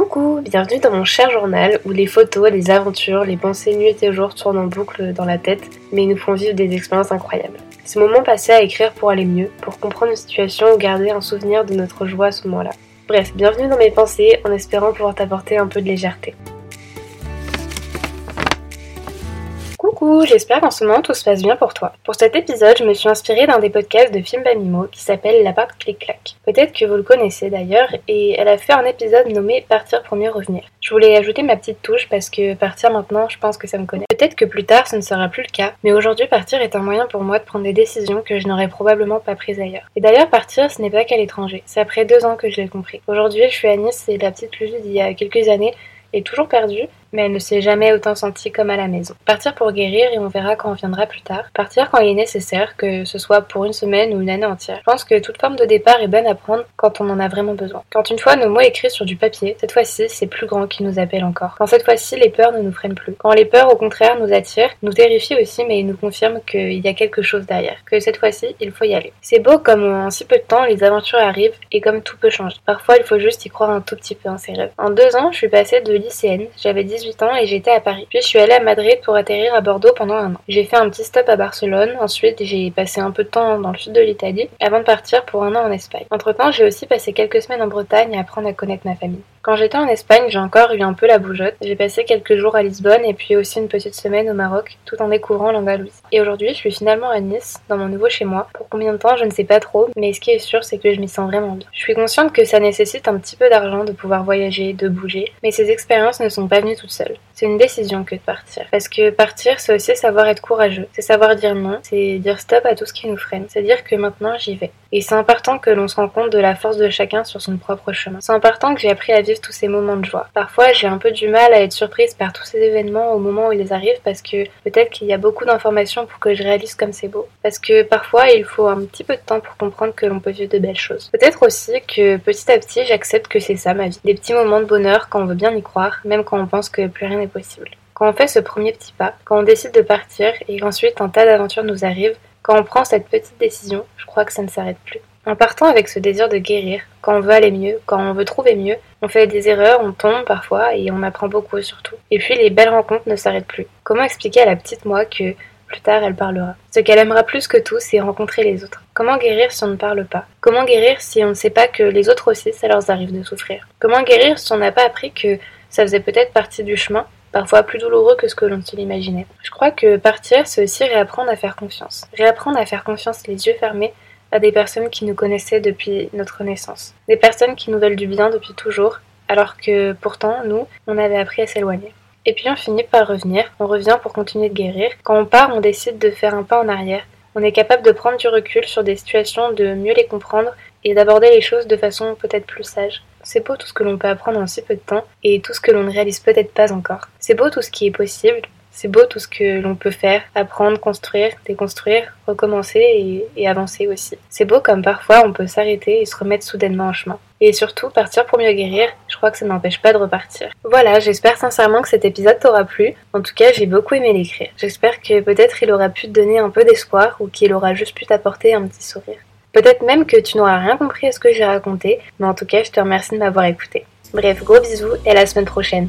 Coucou, bienvenue dans mon cher journal où les photos, les aventures, les pensées nuit et jour tournent en boucle dans la tête, mais nous font vivre des expériences incroyables. Ce moment passé à écrire pour aller mieux, pour comprendre une situation ou garder un souvenir de notre joie à ce moment-là. Bref, bienvenue dans mes pensées en espérant pouvoir t'apporter un peu de légèreté. Coucou, j'espère qu'en ce moment tout se passe bien pour toi. Pour cet épisode, je me suis inspirée d'un des podcasts de films d'animaux qui s'appelle La part clic-clac. Peut-être que vous le connaissez d'ailleurs, et elle a fait un épisode nommé Partir pour mieux revenir. Je voulais ajouter ma petite touche parce que partir maintenant, je pense que ça me connaît. Peut-être que plus tard, ce ne sera plus le cas, mais aujourd'hui, partir est un moyen pour moi de prendre des décisions que je n'aurais probablement pas prises ailleurs. Et d'ailleurs, partir, ce n'est pas qu'à l'étranger. C'est après deux ans que je l'ai compris. Aujourd'hui, je suis à Nice et la petite Lucie d'il y a quelques années est toujours perdue, mais elle ne s'est jamais autant sentie comme à la maison. Partir pour guérir et on verra quand on viendra plus tard. Partir quand il est nécessaire, que ce soit pour une semaine ou une année entière. Je pense que toute forme de départ est bonne à prendre quand on en a vraiment besoin. Quand une fois nos mots écrits sur du papier, cette fois-ci c'est plus grand qui nous appelle encore. Quand cette fois-ci les peurs ne nous freinent plus. Quand les peurs au contraire nous attirent, nous terrifient aussi mais nous confirment qu'il y a quelque chose derrière. Que cette fois-ci il faut y aller. C'est beau comme en si peu de temps les aventures arrivent et comme tout peut changer. Parfois il faut juste y croire un tout petit peu en ses rêves. En deux ans je suis passée de lycéenne, j'avais 18 ans et j'étais à Paris. Puis je suis allée à Madrid pour atterrir à Bordeaux pendant un an. J'ai fait un petit stop à Barcelone, ensuite j'ai passé un peu de temps dans le sud de l'Italie avant de partir pour un an en Espagne. Entre temps, j'ai aussi passé quelques semaines en Bretagne à apprendre à connaître ma famille. Quand j'étais en Espagne, j'ai encore eu un peu la bougeotte. J'ai passé quelques jours à Lisbonne et puis aussi une petite semaine au Maroc, tout en découvrant l'Andalousie. Et aujourd'hui, je suis finalement à Nice, dans mon nouveau chez moi. Pour combien de temps, je ne sais pas trop, mais ce qui est sûr, c'est que je m'y sens vraiment bien. Je suis consciente que ça nécessite un petit peu d'argent de pouvoir voyager, de bouger, mais ces expériences ne sont pas venues toutes seules. C'est une décision que de partir. Parce que partir, c'est aussi savoir être courageux. C'est savoir dire non, c'est dire stop à tout ce qui nous freine. C'est dire que maintenant j'y vais. Et c'est important que l'on se rende compte de la force de chacun sur son propre chemin. C'est important que j'ai appris à vivre tous ces moments de joie. Parfois, j'ai un peu du mal à être surprise par tous ces événements au moment où ils arrivent parce que peut-être qu'il y a beaucoup d'informations pour que je réalise comme c'est beau. Parce que parfois, il faut un petit peu de temps pour comprendre que l'on peut vivre de belles choses. Peut-être aussi que petit à petit, j'accepte que c'est ça ma vie. Des petits moments de bonheur quand on veut bien y croire, même quand on pense que plus rien n'est Quand on fait ce premier petit pas, quand on décide de partir et qu'ensuite un tas d'aventures nous arrivent, quand on prend cette petite décision, je crois que ça ne s'arrête plus. En partant avec ce désir de guérir, quand on veut aller mieux, quand on veut trouver mieux, on fait des erreurs, on tombe parfois et on apprend beaucoup surtout. Et puis les belles rencontres ne s'arrêtent plus. Comment expliquer à la petite moi que plus tard elle parlera? Ce qu'elle aimera plus que tout, c'est rencontrer les autres. Comment guérir si on ne parle pas? Comment guérir si on ne sait pas que les autres aussi, ça leur arrive de souffrir? Comment guérir si on n'a pas appris que ça faisait peut-être partie du chemin? Parfois plus douloureux que ce que l'on l'imaginait. Je crois que partir, c'est aussi réapprendre à faire confiance. Réapprendre à faire confiance les yeux fermés à des personnes qui nous connaissaient depuis notre naissance. Des personnes qui nous veulent du bien depuis toujours, alors que pourtant, nous, on avait appris à s'éloigner. Et puis on finit par revenir, on revient pour continuer de guérir. Quand on part, on décide de faire un pas en arrière. On est capable de prendre du recul sur des situations, de mieux les comprendre et d'aborder les choses de façon peut-être plus sage. C'est beau tout ce que l'on peut apprendre en si peu de temps et tout ce que l'on ne réalise peut-être pas encore. C'est beau tout ce qui est possible, c'est beau tout ce que l'on peut faire, apprendre, construire, déconstruire, recommencer et, avancer aussi. C'est beau comme parfois on peut s'arrêter et se remettre soudainement en chemin. Et surtout, partir pour mieux guérir, je crois que ça n'empêche pas de repartir. Voilà, j'espère sincèrement que cet épisode t'aura plu. En tout cas, j'ai beaucoup aimé l'écrire. J'espère que peut-être il aura pu te donner un peu d'espoir ou qu'il aura juste pu t'apporter un petit sourire. Peut-être même que tu n'auras rien compris à ce que j'ai raconté, mais en tout cas, je te remercie de m'avoir écouté. Bref, gros bisous et à la semaine prochaine.